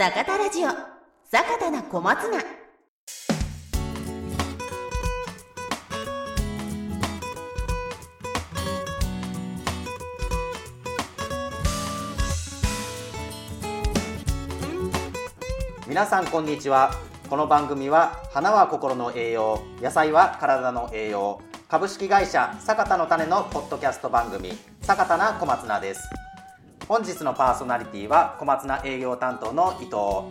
坂田ラジオ。坂田な小松菜。皆さんこんにちは。この番組は花は心の栄養野菜は体の栄養株式会社坂田の種のポッドキャスト番組坂田な小松菜です。本日のパーソナリティは小松菜営業担当の伊藤。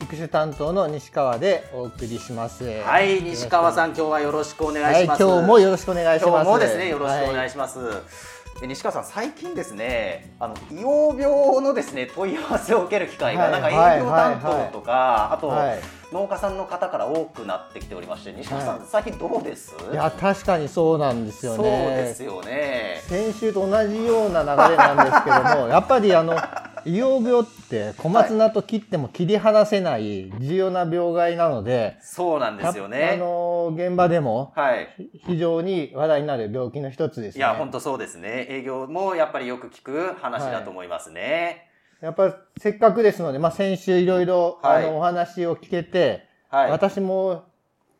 育種担当の西川でお送りします。はい西川さん今日はよろしくお願はいい、します、今日もよろしくお願いします。今日もですねよろしくお願いしします、で西川さん最近ですねあの硫黄病のですね問い合わせを受ける機会が、はい。なんか営業担当とか、あと、はい農家さんの方から多くなってきておりまして西川さん、はい最近どうです？いや確かにそうなんですよね。そうですよね先週と同じような流れなんですけども、やっぱりあの硫黄病って小松菜と切っても切り離せない重要な病害なので、そうなんですよあねの現場でもはい。非常に話題になる病気の一つですね。いや本当そうですね。営業もやっぱりよく聞く話だと思いますねやっぱりせっかくですので、まあ、先週いろいろあはい。のお話を聞けて、はい、私も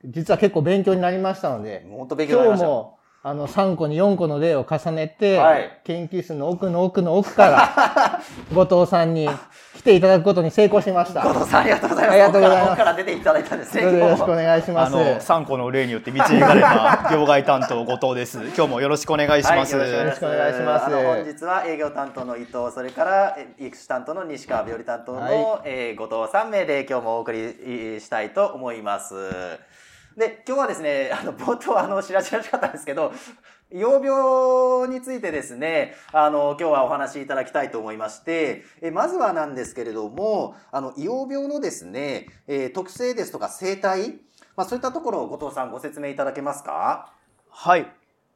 実は結構勉強になりましたので、本当勉強になりました。今日もあの3個に4個の例を重ねて、はい研究室の奥の奥の奥から 後藤さんに来ていただくことに成功しました。後藤さんありがとうございますありがとうございます奥から出ていただいたんですねよろしくお願いします。あの三個の例によって導かれた業界担当後藤です。今日もよろしくお願いします。はい、よろしくお願いします。本日は営業担当の伊藤、それからえ育種担当の西川病理担当の、はいえー後藤三名で今日もお送りしたいと思います。で今日はですねあの冒頭あの知らしらしかったんですけど幼病についてですねあの今日はお話しいただきたいと思いましてえまずはなんですけれどもあの幼病のですね、えー特性ですとか生態まあそういったところを後藤さんご説明いただけますか？はい。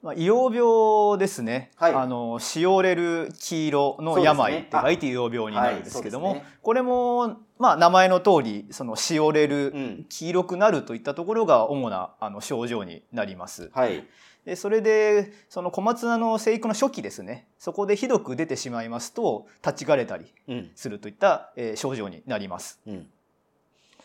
まあ、硫黄病ですね。はいあの、しおれる黄色の病って書いて硫黄病になるんですけども、はいそうですねこれも、まあ、名前の通り、そのしおれる、うん。黄色くなるといったところが主なあの症状になります。はい。でそれでその小松菜の生育の初期ですね。そこでひどく出てしまいますと立ち枯れたりうん。するといった、えー症状になります。うん、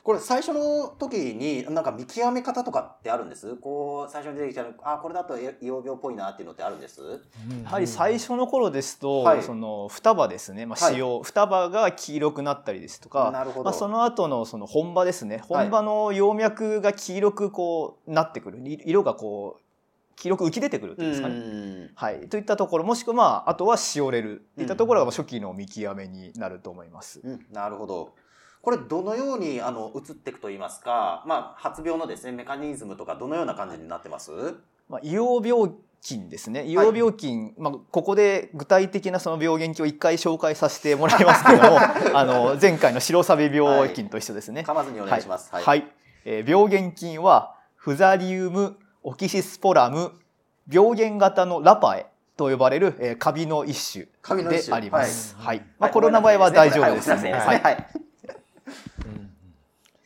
これ最初の時になんか見極め方とかってあるんです？こう最初に出てきたのあこれだとえ硫黄病っぽいなっていうのってあるんです？やはり最初の頃ですと、はい。その双葉ですね、まあ、はい。使用、双葉が黄色くなったりですとかなるほど。まあ、その後のその本葉ですね。本葉の葉脈が黄色くこうなってくる。い色がこう黄色く浮き出てくるっていうんですかね。ん。はい、といったところもしくは、まあ、あとはしおれる。といったところが初期の見極めになると思います。うん。なるほどこれどのようにあの移っていくと言いますか、まあ、発病のですねメカニズムとかどのような感じになってます？まあ、硫黄病菌ですね。硫黄病菌、まあ、ここで具体的なその病原菌を一回紹介させてもらいますけども あの前回の白サビ病菌と一緒ですね。噛まずにお願いします。はい、はい。えー病原菌はフザリウムオキシスポラム病原型のラパエと呼ばれる、えー、カビの一種であります。はい。まあ、はい。コロナ場合は大丈夫ですね。はい。はい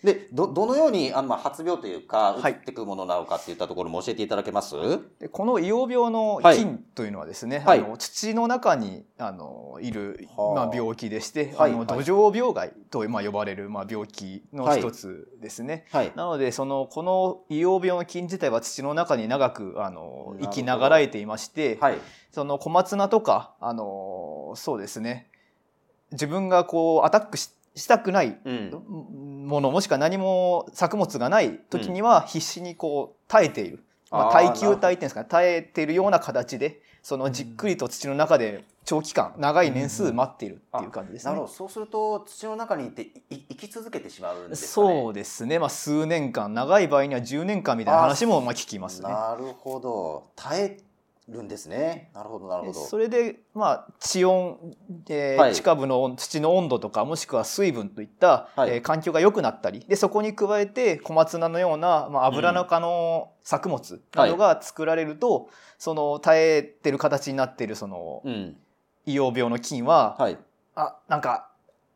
でどどのようにあの、まあ、発病というか移はい。っていくものなのかっていったところも教えていただけます、でこの硫黄病のはい。菌というのはですね、はい。あの土の中にあのいる、はあ。まあ、病気でして、はい。あの土壌病害と、まあ、呼ばれる、まあ、病気の一つですね。はい。なのでそのこの硫黄病の菌自体は土の中に長くあの生きながらえていまして、はい。その小松菜とかあのそうですね。自分がこうアタックししたくないうんものもしくは何も作物がない時には必死にこう耐えている、まあ、耐久体っていうんですかね。耐えているような形でそのじっくりと土の中で長期間長い年数待っているっていう感じですね。なる。ほど。そうすると土の中にいて生き続けてしまうんですかね。そうですね、まあ、数年間長い場合には10年間みたいな話もまあ聞きますね。なるほど。耐えるんですね。なるほどなるほど。それで、まあ、地温、えーはい。地下部の土の温度とかもしくは水分といった、はい。えー環境が良くなったりでそこに加えて小松菜のような、まあ、油中の作物などが作られると、その耐えてる形になっているそのうん。硫黄病の菌は、はい。あなんか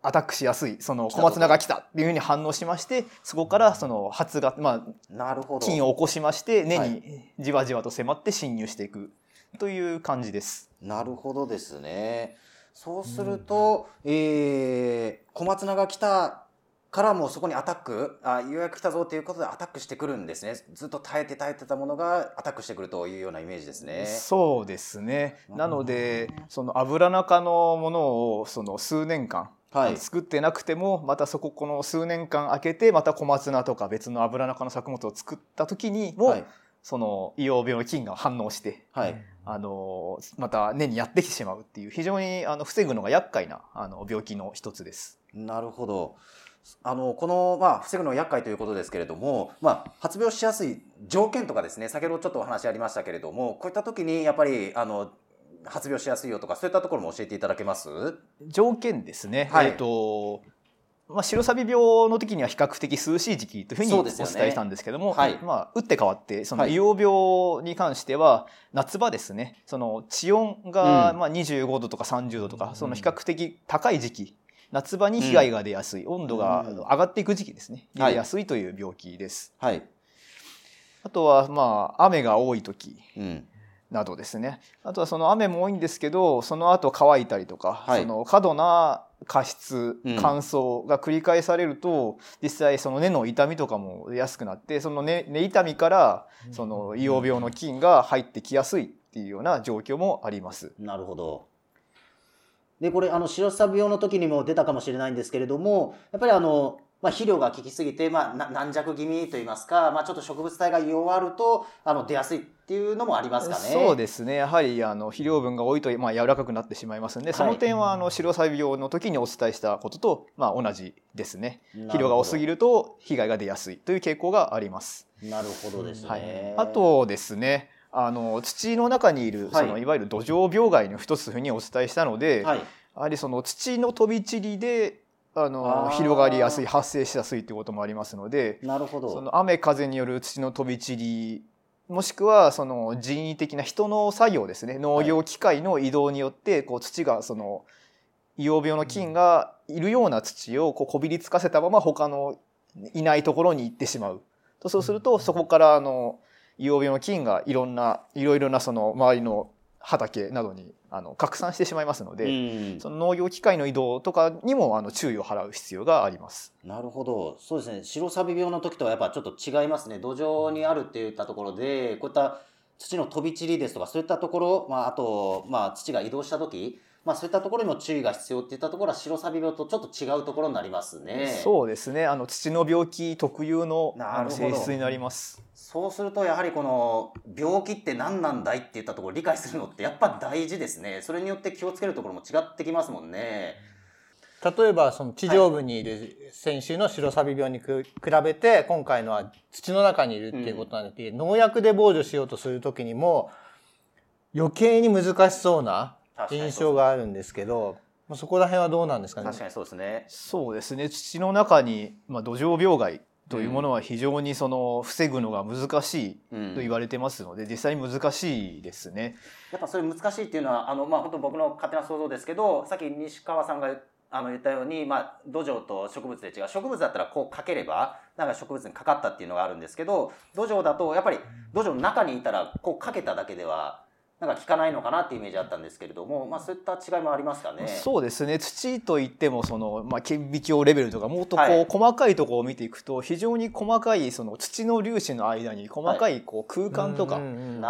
アタックしやすいその小松菜が来たっていうふうに反応しましてそこからその発芽、まあ、菌を起こしまして根はにじわじわと迫って侵入していくという感じです。なるほどですねそうすると、えー小松菜が来たからもうそこにアタックあようやく来たぞということでアタックしてくるんですねずっと耐えて耐えてたものがアタックしてくるというようなイメージですね。そうですね。なのでうん、その油中のものをその数年間、はい作ってなくてもまたそここの数年間空けてまた小松菜とか別の油中の作物を作った時にも、はいその硫黄病の菌が反応してはいあのまた根にやってきてしまうっていう非常にあの防ぐのが厄介なあの病気の一つです。なるほど。あのこの、まあ、防ぐの厄介ということですけれども、まあ、発病しやすい条件とかですね先ほどちょっとお話ありましたけれどもこういった時にやっぱりあの発病しやすいよとかそういったところも教えていただけます？条件ですね。はいえっ、とまあ、白サビ病の時には比較的涼しい時期というふうにお伝えしたんですけども、はい。まあ、打って変わってそのはい。硫黄病に関しては夏場ですねその地温がうん。まあ25度とか30度とか、うん。その比較的高い時期夏場に被害が出やすい、温度がうん上がっていく時期ですね。はい。出やすいという病気です。はい、あとはまあ雨が多い時うん、などですね。あとはその雨も多いんですけどその後乾いたりとか、はい。その過度な加湿うん乾燥が繰り返されると、実際その根の痛みとかも出やすくなってその根根痛みからその硫黄病の菌が入ってきやすいっていうような状況もあります。なるほど。でこれあの白サビ病の時にも出たかもしれないんですけれどもやっぱりあの、まあ、肥料が効きすぎて、まあ、な軟弱気味といいますか、まあ、ちょっと植物体が弱るとあの出やすいっていうのもありますかね。そうですね。やはりあの肥料分が多いと、まあ、柔らかくなってしまいますのでその点はあの白サビ病の時にお伝えしたことと、まあ、同じですね。肥料が多すぎるると被害が出やすいという傾向があります。なるほどですね。はい、あとですねあの土の中にいる、はい。そのいわゆる土壌病害の一つふうにお伝えしたので、はい、やはりその土の飛び散りであの広がりやすい発生しやすいということもありますのでなるほど。その雨風による土の飛び散りもしくはその人為的な人の作業ですね。農業機械の移動によってこう土がその硫黄病の菌がいるような土をこうこびりつかせたまま他のいないところに行ってしまう。とそうするとそこからあの硫黄病の菌がいろんないろいろなその周りの畑などにあの拡散してしまいますので、うん。その農業機械の移動とかにもあの注意を払う必要があります。なるほど。そうですね。白サビ病の時とはやっぱちょっと違いますね。土壌にあるっていったところでこういった土の飛び散りですとかそういったところ、まあ、あと、まあ、土が移動した時、まあ、そういったところにも注意が必要っていったところは白サビ病とちょっと違うところになりますね。そうですね。あの土の病気特有のあの性質になります。そうするとやはりこの病気って何なんだいっていったところを理解するのってやっぱ大事ですねそれによって気をつけるところも違ってきますもんね。例えばその地上部にいる選手の白サビ病にく比べて今回のは土の中にいるっていうことなんで、農薬で防除しようとする時にも余計に難しそうな印象があるんですけどまあそこら辺はどうなんですかね？確かにそうですね。そうですね。土の中にまあ土壌病害というものは非常にその防ぐのが難しいうんと言われてますので、実際に難しいですね。やっぱそれ難しいっていうのはあのまあ本当僕の勝手な想像ですけどさっき西川さんがあの言ったように、まあ、土壌と植物で違う植物だったらこうかければなんか植物にかかったっていうのがあるんですけど土壌だとやっぱり土壌の中にいたらこうかけただけではなんか効かないのかなっていうイメージあったんですけれども、まあ、そういった違いもありますかね。そうですね。土といってもその、まあ、顕微鏡レベルとかもっとこう、はい。細かいところを見ていくと非常に細かいその土の粒子の間に細かいこう空間とか、あ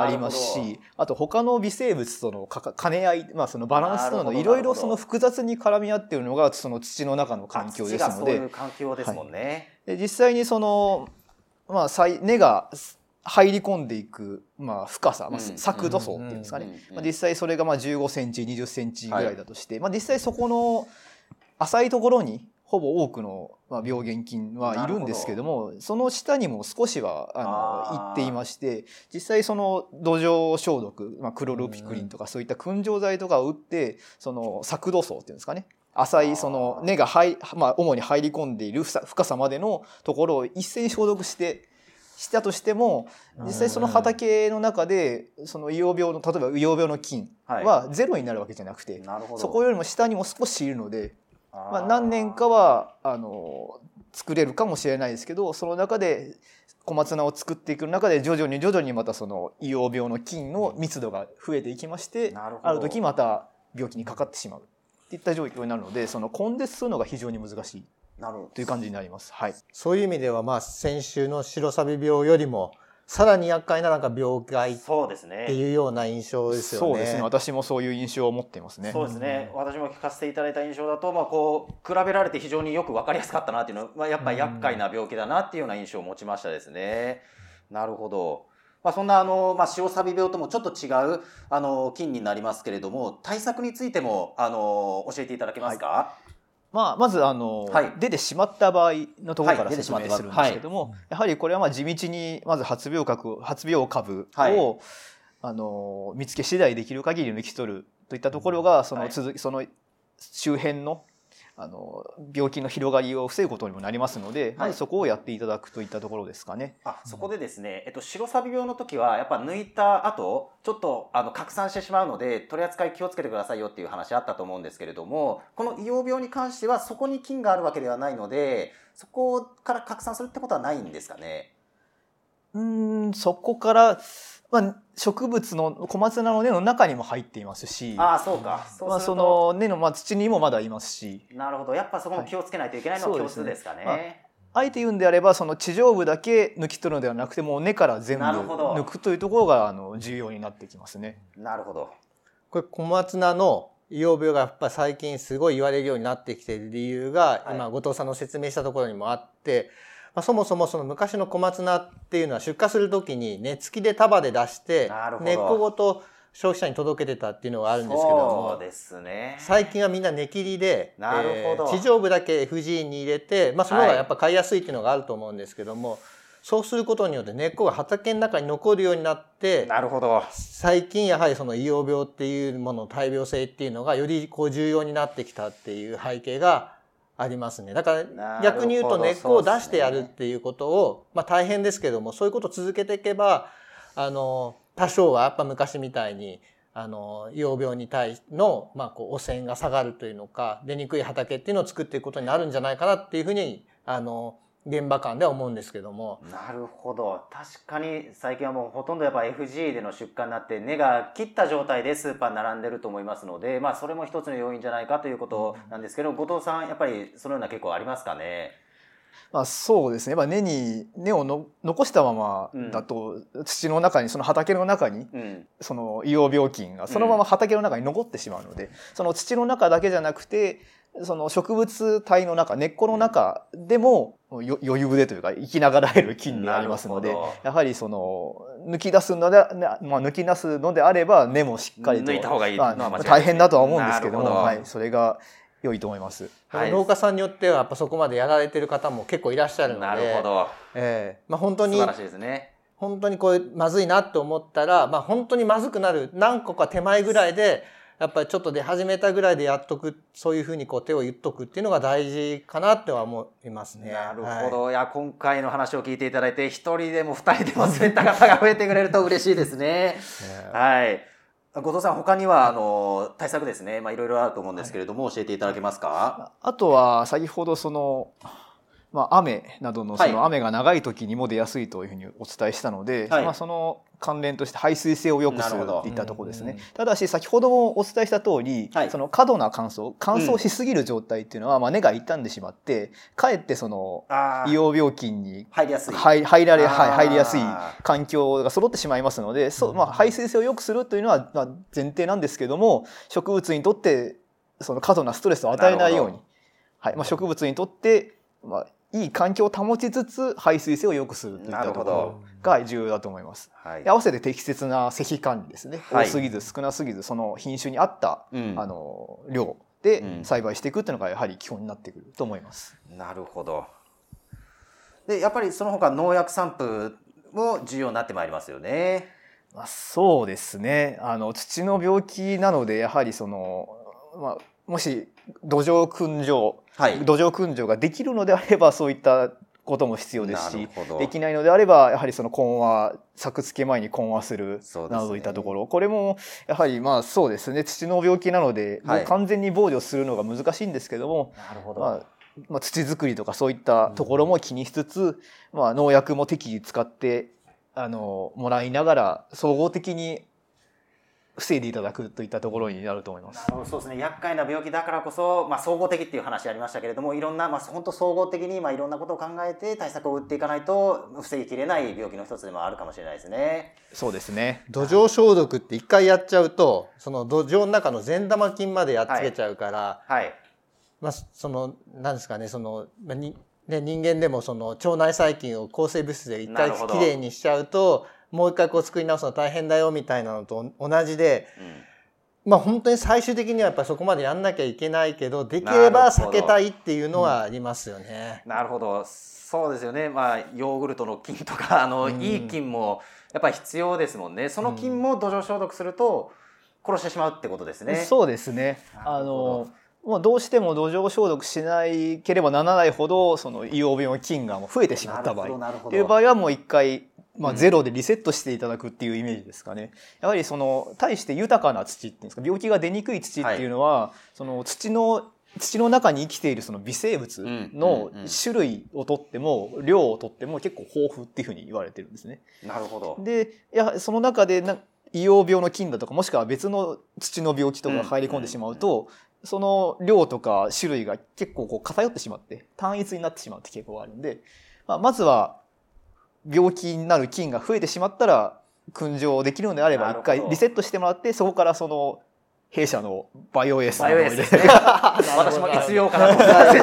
りますなるしあと他の微生物とのかか兼ね合い、まあ、そのバランスなどど。いろいろその複雑に絡み合っているのがその土の中の環境ですので。土がそういう環境ですもんね。で実際にその、まあ、最根が入り込んでいく、まあ、深さ、まあ、うん。削度層っていうんですかね、まあ、実際それがまあ15センチ20センチぐらいだとして、まあ、実際そこの浅いところにほぼ多くのまあ病原菌はいるんですけどもその下にも少しはあのいっていまして実際その土壌消毒、まあ、クロロピクリンとかそういった燻蒸剤とかを打ってその削度層っていうんですかね。浅いその根が入、まあ、主に入り込んでいる深深さまでのところを一斉に消毒してしたとしても実際その畑の中でその硫黄病の例えば硫黄病の菌はゼロになるわけじゃなくて、なるほど。そこよりも下にも少しいるので、まあ、何年かはあの作れるかもしれないですけどその中で小松菜を作っていく中で徐々に徐々にまたその硫黄病の菌の密度が増えていきましてなるほど。ある時また病気にかかってしまうっていった状況になるのでその根絶するのが非常に難しい。なるほどという感じになります。はい。そういう意味では、まあ、先週の白サビ病よりも、さらに厄介ななんか病害っそうですねていうような印象ですよね。そうですね。私もそういう印象を持っていますね。そうですね、私も聞かせていただいた印象だと、まあ、こう比べられて非常によく分かりやすかったなっていうのは、まあ、やっぱり厄介な病気だなっていうような印象を持ちましたですね。なるほど。まあ、そんなあの、まあ、塩サビ病ともちょっと違うあの菌になりますけれども対策についてもあの教えていただけますか、まあ、まずあの、はい。出てしまった場合のところから説明するんですけども、やはりこれはまあ地道にまず発病株発病株を、はい。あの見つけ次第できる限り抜き取るといったところがそのはい。続き、その周辺のあの病気の広がりを防ぐことにもなりますので、まずそこをやっていただくといったところですかね。あそこでですね、えっと、白サビ病の時はやっぱ抜いた後ちょっとあの拡散してしまうので取り扱い気をつけてくださいよっていう話あったと思うんですけれどもこの硫黄病に関してはそこに菌があるわけではないのでそこから拡散するってことはないんですかね？うーんそこから、まあ、植物の小松菜の根の中にも入っていますしああそうか。そうまあ、その根の、まあ、土にもまだいますし。なるほど。やっぱそこも気をつけないといけないのははい共通ですかね,、そうですあえて言うんであればその地上部だけ抜き取るのではなくてもう根から全部抜くというところがあの重要になってきますね。なるほど。これ小松菜の硫黄病がやっぱ最近すごい言われるようになってきている理由が、はい。今後藤さんの説明したところにもあって、まあ、そもそもその昔の小松菜っていうのは出荷する時に根付きで束で出して根っこごと消費者に届けてたっていうのがあるんですけどもそうですね。最近はみんな根切りで、なるほど。地上部だけ FG に入れて、まあ、その方がやっぱ買いやすいっていうのがあると思うんですけども、そうすることによって根っこが畑の中に残るようになってなるほど。最近やはりその硫黄病っていうものの大病性っていうのがよりこう重要になってきたっていう背景がありますね。だから逆に言うと根っこを出してやるっていうことを、まあ大変ですけどもそういうことを続けていけばあの多少はやっぱ昔みたいにあの病に対の、まあ、こう汚染が下がるというのか出にくい畑っていうのを作っていくことになるんじゃないかなっていうふうにあの現場間では思うんですけども。なるほど。確かに最近はもうほとんどやっぱ FG での出荷になって根が切った状態でスーパーに並んでると思いますので、まあ、それも一つの要因じゃないかということなんですけど、後藤さんやっぱりそのような結構ありますかね？まあ、そうですね、まあ、根に根をの残したままだと、土の中にその畑の中にうん。その硫黄病菌がそのまま畑の中に残ってしまうので、その土の中だけじゃなくてその植物体の中根っこの中でもよ余裕でというか生きながらえる菌になりますのでやはりその抜き出すので、なまあ、抜き出すのであれば根もしっかりと抜いた方がいいまあのは間違いない。大変だとは思うんですけどもど。はい、それが良いと思います。はい。農家さんによってはやっぱそこまでやられてる方も結構いらっしゃるのでなるほど。ええ。まあ、本当に素晴らしいですね。本当にこれまずいなと思ったら、まあ、本当にまずくなる何個か手前ぐらいでやっぱりちょっと出始めたぐらいでやっとくそういうふうにこう手を言っとくっていうのが大事かなっては思いますね。なるはいほど、い、や今回の話を聞いていただいて一人でも二人でもそういった方が増えてくれると嬉しいですね。はい。後藤さん他にはあの対策ですね、まあいろいろあると思うんですけれども、教えていただけますか？あとは先ほどその、まあ、雨などのそはい。の雨が長い時にも出やすいというふうにお伝えしたので、はい。まあ、その関連として排水性を良くするなるほど。っていったところですね。ただし先ほどもお伝えした通り、はい。その過度な乾燥乾燥しすぎる状態っていうのは、まあ、根が傷んでしまってかえってその硫黄病菌に入りやすい。入入られ、はい入りやすい環境が揃ってしまいますので、そうまあ、排水性を良くするというのはまあ前提なんですけども植物にとってその過度なストレスを与えないように、はい。まあ、植物にとって、まあ、いい環境を保ちつつ排水性を良くするといったところが重要だと思います。はいで。合わせて適切な石管理ですね、はい多すぎず少なすぎずその品種に合った、うんあの量でうん栽培していくっていうのがやはり基本になってくると思います。なるほど。でやっぱりその他農薬散布も重要になってまいりますよね。まあ、そうですねあの土の病気なのでやはりその、まあ、もし土壌燻蒸、はい。土壌燻蒸ができるのであればそういったことも必要ですしできないのであればやはりその混和作付け前に混和するそうですね。などといったところ、これもやはりまあそうですね。土の病気なので、はい。もう完全に防除するのが難しいんですけども、なるほまあまあ、土作りとかそういったところも気にしつつ、まあ、農薬も適宜使ってあのもらいながら総合的に防いでいただくといったところになると思います。そうですね厄介な病気だからこそ、まあ、総合的っていう話ありましたけれどもいろんな、まあ、本当総合的に、まあ、いろんなことを考えて対策を打っていかないと防ぎきれない病気の一つでもあるかもしれないですね。そうですね。土壌消毒って一回やっちゃうとその土壌の中の善玉菌までやっつけちゃうから、はいまあそのなんですかねその、まあにね、人間でもその腸内細菌を抗生物質で一回きれいにしちゃうともう一回こう作り直すの大変だよみたいなのと同じで、まあ本当に最終的にはやっぱりそこまでやんなきゃいけないけどできれば避けたいっていうのはありますよね。なるほど。そうですよね、まあ、ヨーグルトの菌とかあの、うん。いい菌もやっぱり必要ですもんね。その菌も土壌消毒すると殺してしまうってことですね。そうですね。あど。のもうどうしても土壌消毒しないければならないほどその硫黄病の菌がもう増えてしまった場合。なるほどっていう場合はもう一回、まあ、うん。ゼロでリセットしていただくっていうイメージですかね。やはりその対して豊かな土っていうんですか病気が出にくい土っていうのは、その土の土の中に生きているその微生物の種類をとっても量をとっても結構豊富っていうふうに言われてるんですね。なるほど。でやはりその中でな硫黄病の菌だとかもしくは別の土の病気とかが入り込んでしまうと、その量とか種類が結構こう偏ってしまって単一になってしまうって傾向があるんで、まあ、まずは病気になる菌が増えてしまったら燻蒸できるのであれば一回リセットしてもらってそこからその弊社のバイオエースバイオエースで 私も必要かなと思って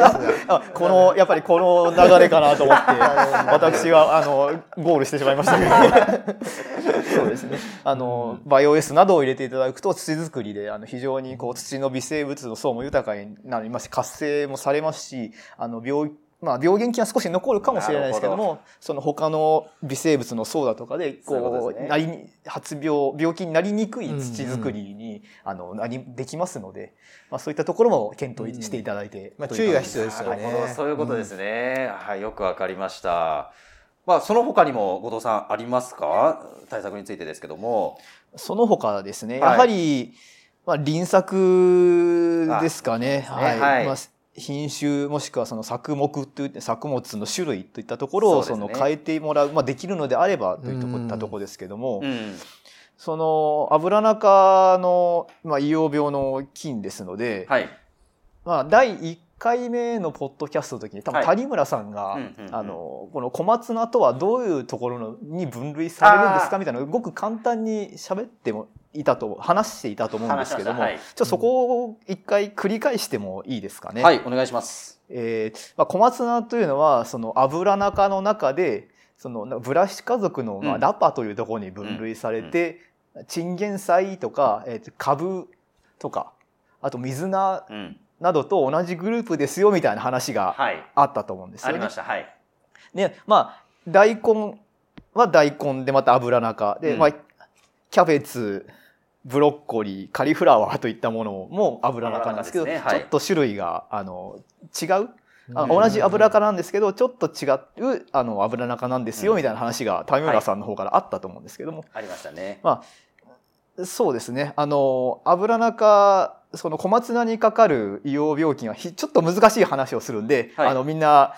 あこのやっぱりこの流れかなと思って 私はあのゴールしてしまいましたけど。そうですね。あの、バイオエースなどを入れていただくと土作りであの非常にこう土の微生物の層も豊かになりますし活性もされますしあの病まあ、病原菌は少し残るかもしれないですけどもその他の微生物の層だとかでこうなりに発病病気になりにくい土作りに、あのなりできますので、まあ、そういったところも検討していただいて、う感じ注意が必要ですよね。なるほどそういうことですね、はいよくわかりました。まあその他にも後藤さんありますか？対策についてですけども。その他ですね、はい。やはり、まあ、輪作ですかね。あそうですね。はい。まあ、品種もしくはその作目といって作物の種類といったところをその変えてもらう、まあ、できるのであればというんったところですけども、うん。そのアブラナ科の、まあ、硫黄病の菌ですので、はい。まあ、第1回目のポッドキャストの時に多分はい。谷村さんが、うんうんうん。あのこの小松菜とはどういうところのに分類されるんですかみたいなごく簡単に喋ってもいたと話していたと思うんですけども、ちょっとそこを一回繰り返してもいいですかね？はいお願いします。えーまあ、小松菜というのはそのアブラナ科の中でそのブラシ家族の、まあ、うん。ラパというところに分類されて、チンゲン菜とか、えカブとかあと水菜うんなどと同じグループですよみたいな話がはい。あったと思うんですありよね。ました。はい。でまあ大根は大根でまた油中。で、うん。まあ、キャベツブロッコリーカリフラワーといったものも油中なんですけどね。はい。ちょっと種類があの違う？あうん。同じ油中なんですけどちょっと違うあの油中なんですようん。みたいな話が谷村さんの方からあったと思うんですけども、ありましたね。まあ、そうですね。あの、油中、その小松菜にかかる硫黄病菌はひちょっと難しい話をするんで、はい。あの、みんな、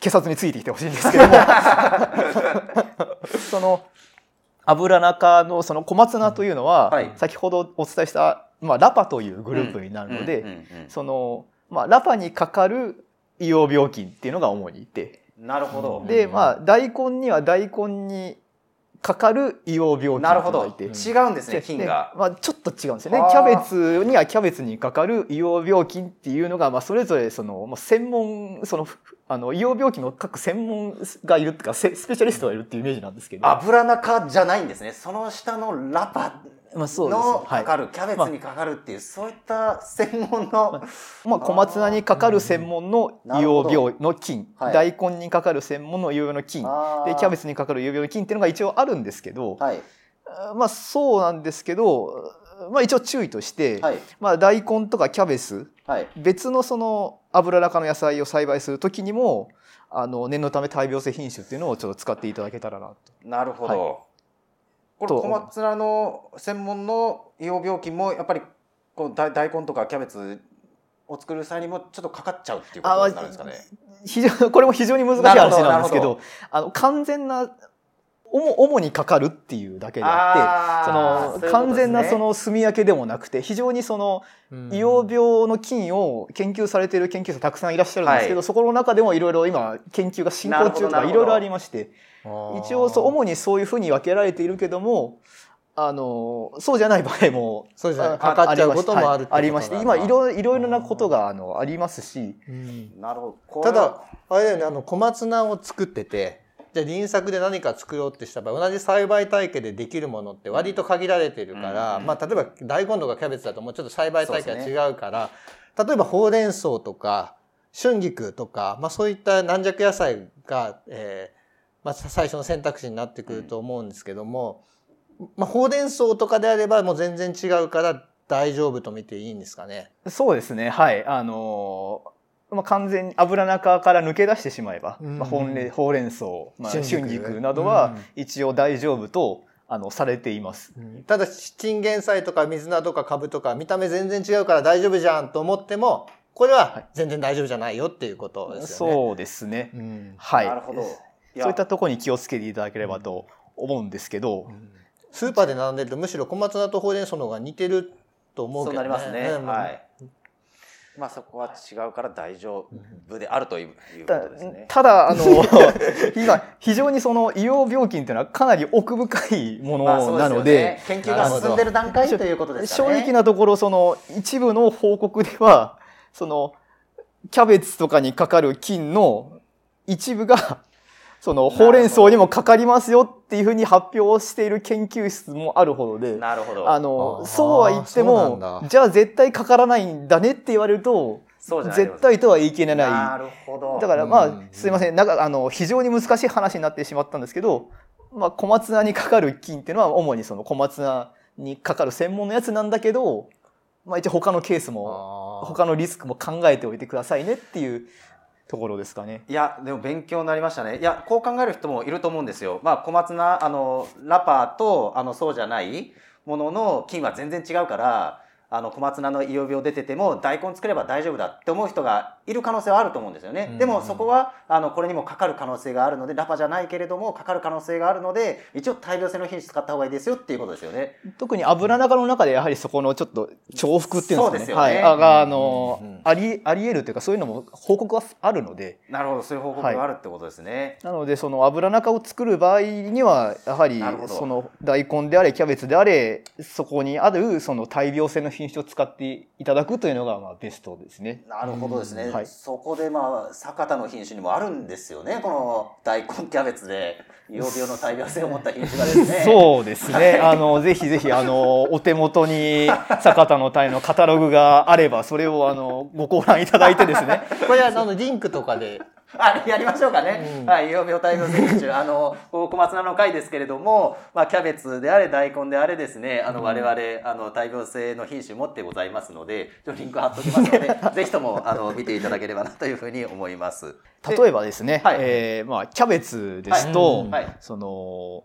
警察についてきてほしいんですけども、その、油中のその小松菜というのは、はい。先ほどお伝えした、まあ、ラパというグループになるので、その、まあ、ラパにかかる硫黄病菌っていうのが主にいて、なるほど。で、まあ、大根には大根にかかる硫黄病菌ないるほど。違うんですね菌が。でまあ、ちょっと違うんですよね。キャベツにはキャベツにかかる硫黄病菌っていうのが、まあ、それぞれその、まあ、専門そのあの硫黄病菌の各専門がいるっていうかセスペシャリストがいるっていうイメージなんですけど。油中じゃないんですね。その下のラパのはい。かかる、キャベツにかかるっていう、そういった専門の、まあ、小松菜にかかる専門の硫黄病の菌、はい。大根にかかる専門の硫黄病の菌。でキャベツにかかる硫黄病の菌っていうのが一応あるんですけど、はい。まあそうなんですけど、まあ、一応注意として、はい。まあ、大根とかキャベツはい。別のその油中の野菜を栽培する時にもあの念のため大病性品種っていうのをちょっと使っていただけたらなと。なるほど、はこれと小松菜の専門の硫黄病菌もやっぱりこう大大根とかキャベツを作る際にもちょっとかかっちゃうっていうことになるんですかね。非常これも非常に難しい話なんですけど。あの完全な主主にかかるっていうだけであってその完全なそのの住み分けでもなくて非常にそのうん。硫黄病の菌を研究されている研究者たくさんいらっしゃるんですけど、はい。そこの中でもいろいろ今研究が進行中とかいろいろありまして一応そう主にそういうふうに分けられているけどもあのそうじゃない場合もそうですねあかかっちゃうこともあるありまして今いろいろなことがあのありますし。うん。なるほど。ただあれだよねあの小松菜を作っててじゃあ輪作で何か作ろうってした場合同じ栽培体系でできるものって割と限られてるから、うんまあ、例えば大根とかキャベツだともうちょっと栽培体系が違うから例えばほうれん草とか春菊とか、まあ、そういった軟弱野菜が、えーまあ、最初の選択肢になってくると思うんですけども、まあ、ほうれん草とかであればもう全然違うから大丈夫と見ていいんですかね？そうですね。はい。あのまあ、完全に油中から抜け出してしまえば、うんまあ、ほんれほうれん草、まあ、春春菊菊などはうん一応大丈夫とあのされています。ただチンゲン菜とか水菜とかカブとか見た目全然違うから大丈夫じゃんと思ってもこれは全然大丈夫じゃないよっていうことですよね。そうですね。うんはい。なるほどそういったところに気をつけていただければと思うんですけど、スーパーで並んでるとむしろ小松菜とほうれん草の方が似てると思うそうけどね。なりますね。うんはい。まあそこは違うから大丈夫であるというこたとですね。ただあの今非常にその医療病菌というのはかなり奥深いものまあそうすよなので,、ね研究が進んでる段階ということですか正ね。直なところその一部の報告ではそのキャベツとかにかかる菌の一部がそのほうれん草にもかかりますよっていうふうに発表をしている研究室もあるほどで。なるほど。あのそうは言ってもだじゃあ絶対かからないんだねって言われるとそうじゃない絶対とは言い切れないなるほど。だからまあうんすいませんなんかあの非常に難しい話になってしまったんですけど、まあ、小松菜にかかる菌っていうのは主にその小松菜にかかる専門のやつなんだけど、まあ、一応他のケースも他のリスクも考えておいてくださいねっていうところですかね。いやでも勉強になりましたねいやこう考える人もいると思うんですよまあ小松菜あのラパーとあのそうじゃないものの菌は全然違うからあの小松菜の胃病出てても大根作れば大丈夫だって思う人がいる可能性はあると思うんですよね、うん。でもそこはあのこれにもかかる可能性があるのでラパじゃないけれどもかかる可能性があるので一応大病性の品種使った方がいいですよっていうことですよね。特に油中の中でやはりそこのちょっと重複っていうんですかね。はい、あの、ありあり得るというかそういうのも報告はあるので。なるほどそうい。う報告があるってことですね、なのでその油中を作る場合にはやはりその大根であれキャベツであれそこにあるその大病性の品種を使っていただくというのがまあベストですね。なるほどですね、うんはいそこでまあ酒田の品種にもあるんですよねこの大根キャベツで養病の大病性を持った品種がですねそうですね。あのぜひぜひあのお手元に酒田の鯛のカタログがあればそれをあのごご覧いただいてですね。これはあのリンクとかで あやりましょうかね、うん。はい養病大病性品種あの小松菜の回ですけれども、まあ、キャベツであれ大根であれですねあの我々あの大病性の品種持ってございますのでちょリンク貼っときますので ぜひともあの見ていただければなというふうに思います。例えばですね、はい。えーまあキャベツですと、はい。はい。その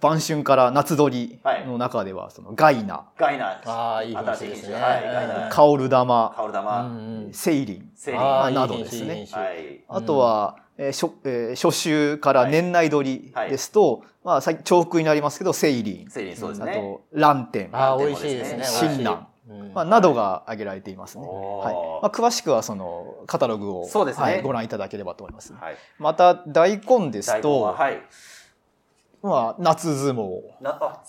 晩春から夏鳥の中ではそのガイナ、ガイナ。ああいい品新しい種。ですね。はいガイナ。カオル玉、カオル玉、セイリン、セリン。などですね。はい。あとは、えー初えー初秋から年内鳥はい。ですと、まあ、さ重複になりますけどセイリン、セリンそうですね。あとランテン、ああ美味しいですね。シンまあ、などが挙げられていますね。はい。まあ、詳しくはそのカタログを、そうですね。はいご覧いただければと思います。はい。また大根ですと、ははい。まあ、夏相撲なあ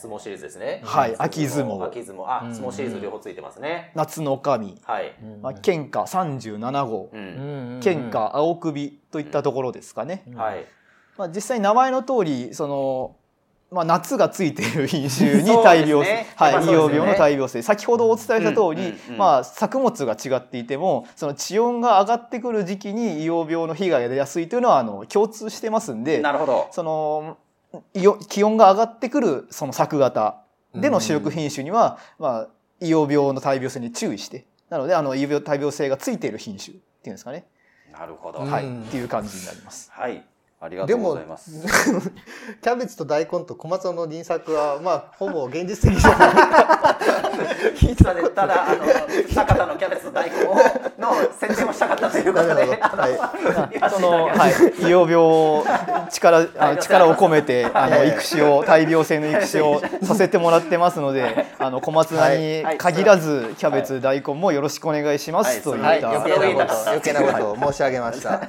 相撲シリーズですね。はい秋相撲秋相撲あうん相撲シリーズ両方ついてますね。夏の神、はい。うんまあ、県下37号う、。うんん県下青首といったところですかね。うんはい。まあ、実際名前の通りその、まあ、夏がついている品種に大病ねはい、やっぱそうですよね病の大病性先ほどお伝えした通り、うんうんうんまあ、作物が違っていてもその地温が上がってくる時期に医療病の被害が出やすいというのはあの共通してますんでなるほど。その気温が上がってくるその作型での主力品種には、まあ、医療病の大病性に注意してなのであの医療病大病性がついている品種っていうんですかね、なるほど。はいっていう感じになります。はい。ありがとうございます。キャベツと大根と小松菜の輪作はまあほぼ現実的じゃない。ヒッツァでただあの坂田のキャベツと大根をの宣伝をしたかったということで、なるほど。あのはいその、はい、医療病を力あの力を込めて あのはい育種を大病性の育種をさせてもらってますのであの小松菜に限らずキャベツ大根もよろしくお願いしまはい。すといはい、った余計なこと余計なことを申し上げました。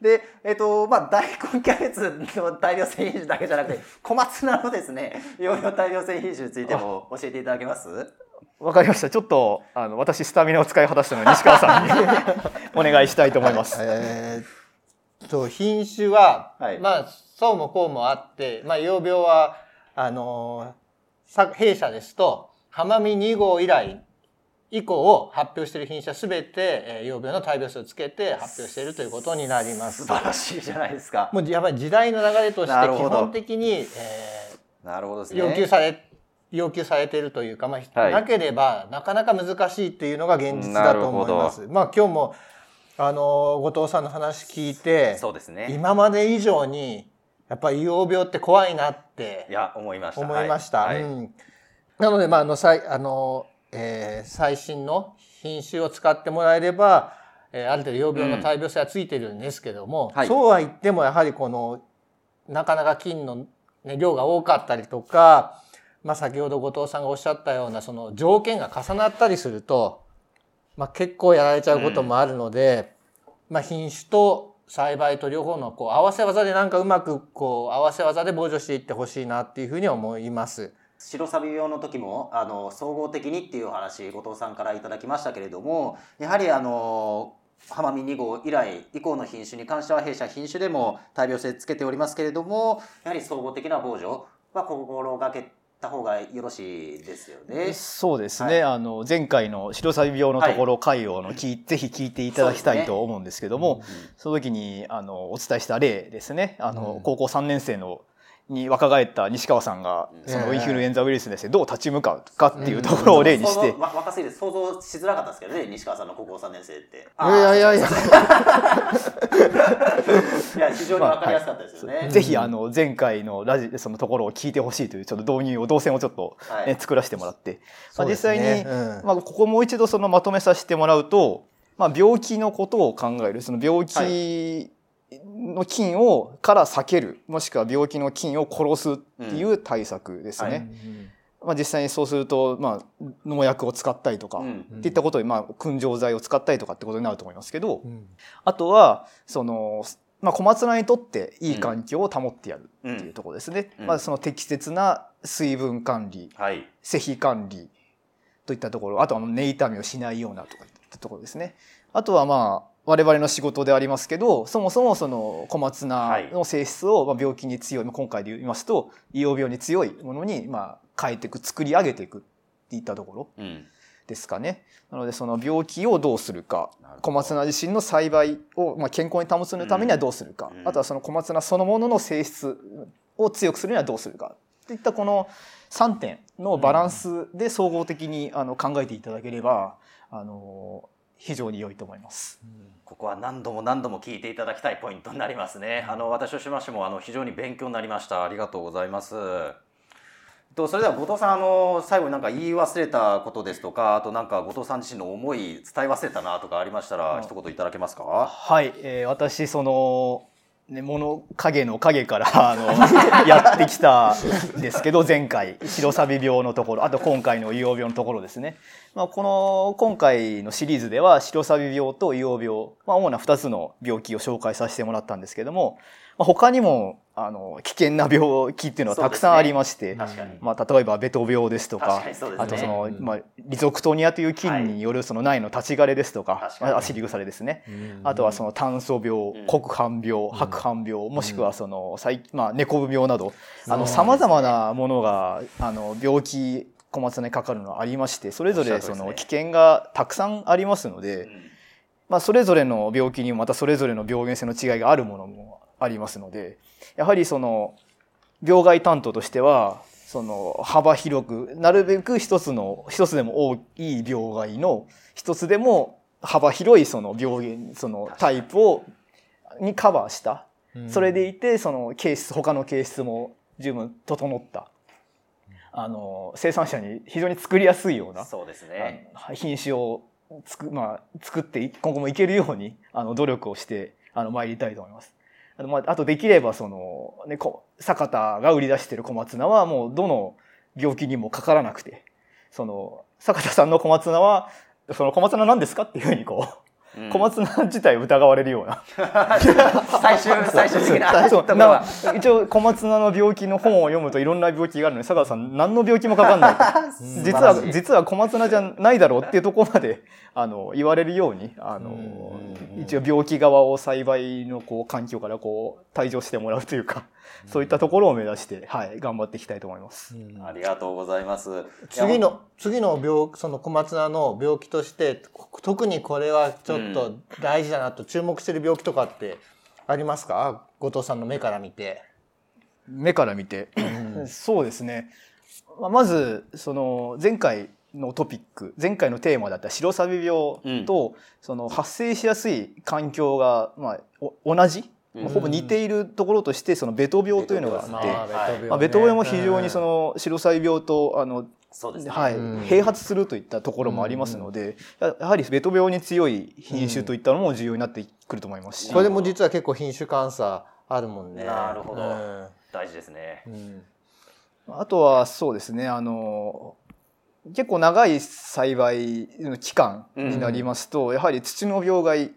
で、えっと、まあ、大根キャベツの大量性品種だけじゃなくて、小松菜のですね、養養大量性品種についても教えていただけます？わかりました。ちょっとあの私スタミナを使い果たしたので西川さんに お願いしたいと思います。えーっと品種は、はい。まあそうもこうもあって、まあ養病はあの弊社ですと浜見2号以来以降を発表している品種はすべて、えー、養病の大病数をつけて発表しているということになります。素晴らしいじゃないですか。もうやっぱり時代の流れとして基本的に、えなるほどですーね。要求され要求されているというか、まあはいなければなかなか難しいっていうのが現実だと思います。まあ今日もあの後藤さんの話聞いてそうですね。今まで以上にやっぱり硫黄病って怖いなっていや、思いました。思いました。はいはいうん、なので、まあ、あの、さいあの、えー最新の品種を使ってもらえれば、えーある程度養病の大病性はついてるんですけども、はい。そうは言ってもやはりこの、なかなか菌の、ね、量が多かったりとか、まあ、先ほど後藤さんがおっしゃったようなその条件が重なったりすると、まあ、結構やられちゃうこともあるので、まあ、品種と栽培と両方のこう合わせ技でなんかうまくこう合わせ技で防除していってほしいなっていうふうに思います。白サビ病の時もあの総合的にっていうお話後藤さんからいただきましたけれどもやはりあの浜見2号以来以降の品種に関しては弊社品種でも大病性つけておりますけれどもやはり総合的な防除は心がけた方がよろしいですよね。そうですね、あの前回の白サビ病のところ回をの聞いぜひ聞いていただきたいと思うんですけども、その時にあのお伝えした例ですね。あの、うん。高校3年生のに若返った西川さんがうん。そのええ。インフルエンザウイルスに対してどう立ち向かうかっていうところを例にして。想像わ若すぎて想像しづらかったですけどね西川さんの高校3年生って。いやいやいや、いや非常にわかりやすかったですよね。ぜひあの前回のラジそのところを聞いてほしいというちょっと導入を動線をちょっと、はい。ね作らせてもらって、まあ、実際に、うん。まあ、ここもう一度そのまとめさせてもらうと、まあ、病気のことを考える。その病気の菌をから避けるもしくは病気の菌を殺すっていう対策ですね。はいまあ、実際にそうすると、まあ、農薬を使ったりとか、うんっていったことで、まあ、燻蒸剤を使ったりとかってことになると思いますけど、うんあとはその、まあ、小松菜にとっていい環境を保ってやるっていうところですね。うんまずその適切な水分管理はい。施肥管理といったところあとは根痛みをしないようなとかいったところですね。あとはまあ我々の仕事でありますけどそもそもその小松菜の性質をまあ病気に強い、まあ今回で言いますと胃養病に強いものにまあ変えていく作り上げていくっていったところうん。ですかね。なのでその病気をどうするか小松菜自身の栽培をまあ健康に保つためにはどうするか、うん。あとはその小松菜そのものの性質を強くするにはどうするか。といったこの3点のバランスで総合的にあの考えていただければあの非常に良いと思います。ここは何度も何度も聞いていただきたいポイントになりますね。あの私としましてもあの非常に勉強になりました。ありがとうございます。とそれでは後藤さんあの最後になんか言い忘れたことですとかあとなんか後藤さん自身の思い伝え忘れたなとかありましたらうん一言いただけますか？はい、えー私そのね、物影の影からあの やってきたんですけど前回白サビ病のところあと今回の硫黄病のところですね、まあ、この今回のシリーズでは白サビ病と硫黄病、まあ、主な2つの病気を紹介させてもらったんですけども、まあ、他にもあの危険な病気っていうのはたくさんありまして、確かに。まあ、例えばベト病ですとかね。あとその、うん。まあ、リゾクトニアという菌によるその内の立ち枯れですとか,、確かに。まあ、足り腐れですね、うん。あとはその炭素病、うん。黒斑病、白斑病、もしくはその最まあ猫病など、あのそう様々なものがあの病気小松菜にかかるのはありまして、それぞれその危険がたくさんありますので、うん。まあそれぞれの病気にもまたそれぞれの病原性の違いがあるものもありますので、やはりその病害担当としては。その幅広くなるべく一つの一つでも多い病害の一つでも幅広いその病原そのタイプをにカバーしたうんそれでいてその形質他の形質も十分整ったあの生産者に非常に作りやすいようなそうですね。品種をつく、まあ、作ってい今後もいけるようにあの努力をしてあの参りたいと思います。あのまあ、あとできればその、ね、こ坂田が売り出してる小松菜はもうどの病気にもかからなくてその坂田さんの小松菜はその小松菜なんですかっていうふうにこう、小松菜自体疑われるような。最終、最終的な。な一応小松菜の病気の本を読むといろんな病気があるのに坂田さん何の病気もかかんない。素 実は実は小松菜じゃないだろうっていうところまであの言われるようにあのうん一応病気側を栽培のこう環境からこう退場してもらうというかそういったところを目指して、はい、頑張っていきたいと思います。うん。ありがとうございます。次の次の病その小松菜の病気としてこ特にこれはちょっと大事だなと注目してる病気とかってありますか？後藤さんの目から見て。目から見て、そうですね。まあまずその前回のトピック前回のテーマだった白サビ病と、その発生しやすい環境が、まあ、お同じ、うんほぼ似ているところとしてそのベト病というのがあって、あ、ベト病も非常にその白サビ病とあのそうですね。はいうん。併発するといったところもありますので、ややはりベト病に強い品種といったのも重要になってくると思いますし、これも実は結構品種監査あるもんね。なるほど。うん。大事ですね。うん。あとはそうですねあの結構長い栽培の期間になりますと、やはり土の病害、うん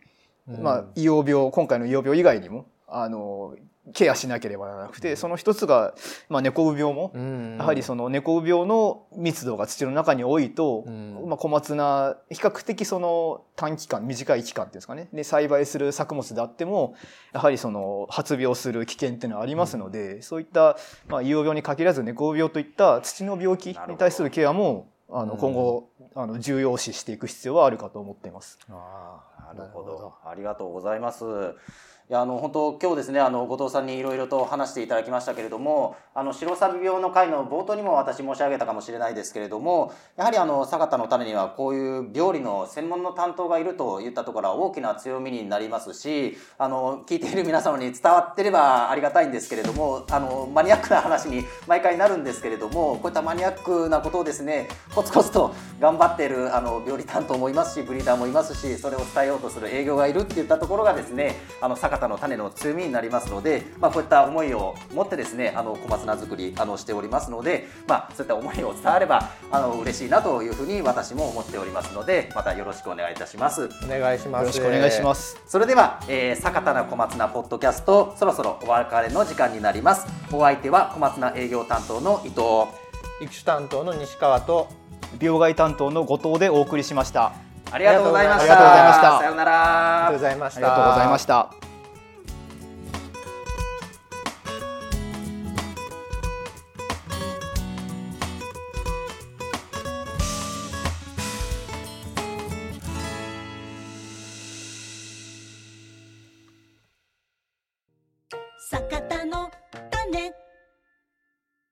まあ、硫黄病今回の硫黄病以外にもあのケアしなければならなくてその一つが、まあ、猫ウ病も、うん。やはりその猫ウ病の密度が土の中に多いと、うん。まあ、小松菜比較的その短期間短い期間っていうんですかね。で栽培する作物であってもやはりその発病する危険っていうのはありますので、そういった、まあ、硫黄病に限らず猫病といった土の病気に対するケアもあのうん今後あの重要視していく必要はあるかと思っています。ああなるほど。ありがとうございます。いやあの本当今日ですねあの後藤さんにいろいろと話していただきましたけれどもあの白サビ病の回の冒頭にも私申し上げたかもしれないですけれどもやはりあの坂田の種にはこういう病理の専門の担当がいるといったところは大きな強みになりますしあの聞いている皆様に伝わってればありがたいんですけれどもあのマニアックな話に毎回なるんですけれどもこういったマニアックなことをですねコツコツと頑張っているあの病理担当もいますしブリーダーもいますしそれを伝えようとする営業がいるっていったところがですねあの坂田の種の強みになりますので、まあ、こういった思いを持ってですねあの小松菜作りあのしておりますので、まあ、そういった思いを伝わればあの嬉しいなというふうに私も思っておりますのでまたよろしくお願いいたします。お願いします。よろしくお願いします。それでは、えー、坂田の小松菜ポッドキャストそろそろお別れの時間になりますお相手は小松菜営業担当の伊藤育種担当の西川と病害担当の後藤でお送りしました。ありがとうございましたありがとうございましたさようならありがとうございました。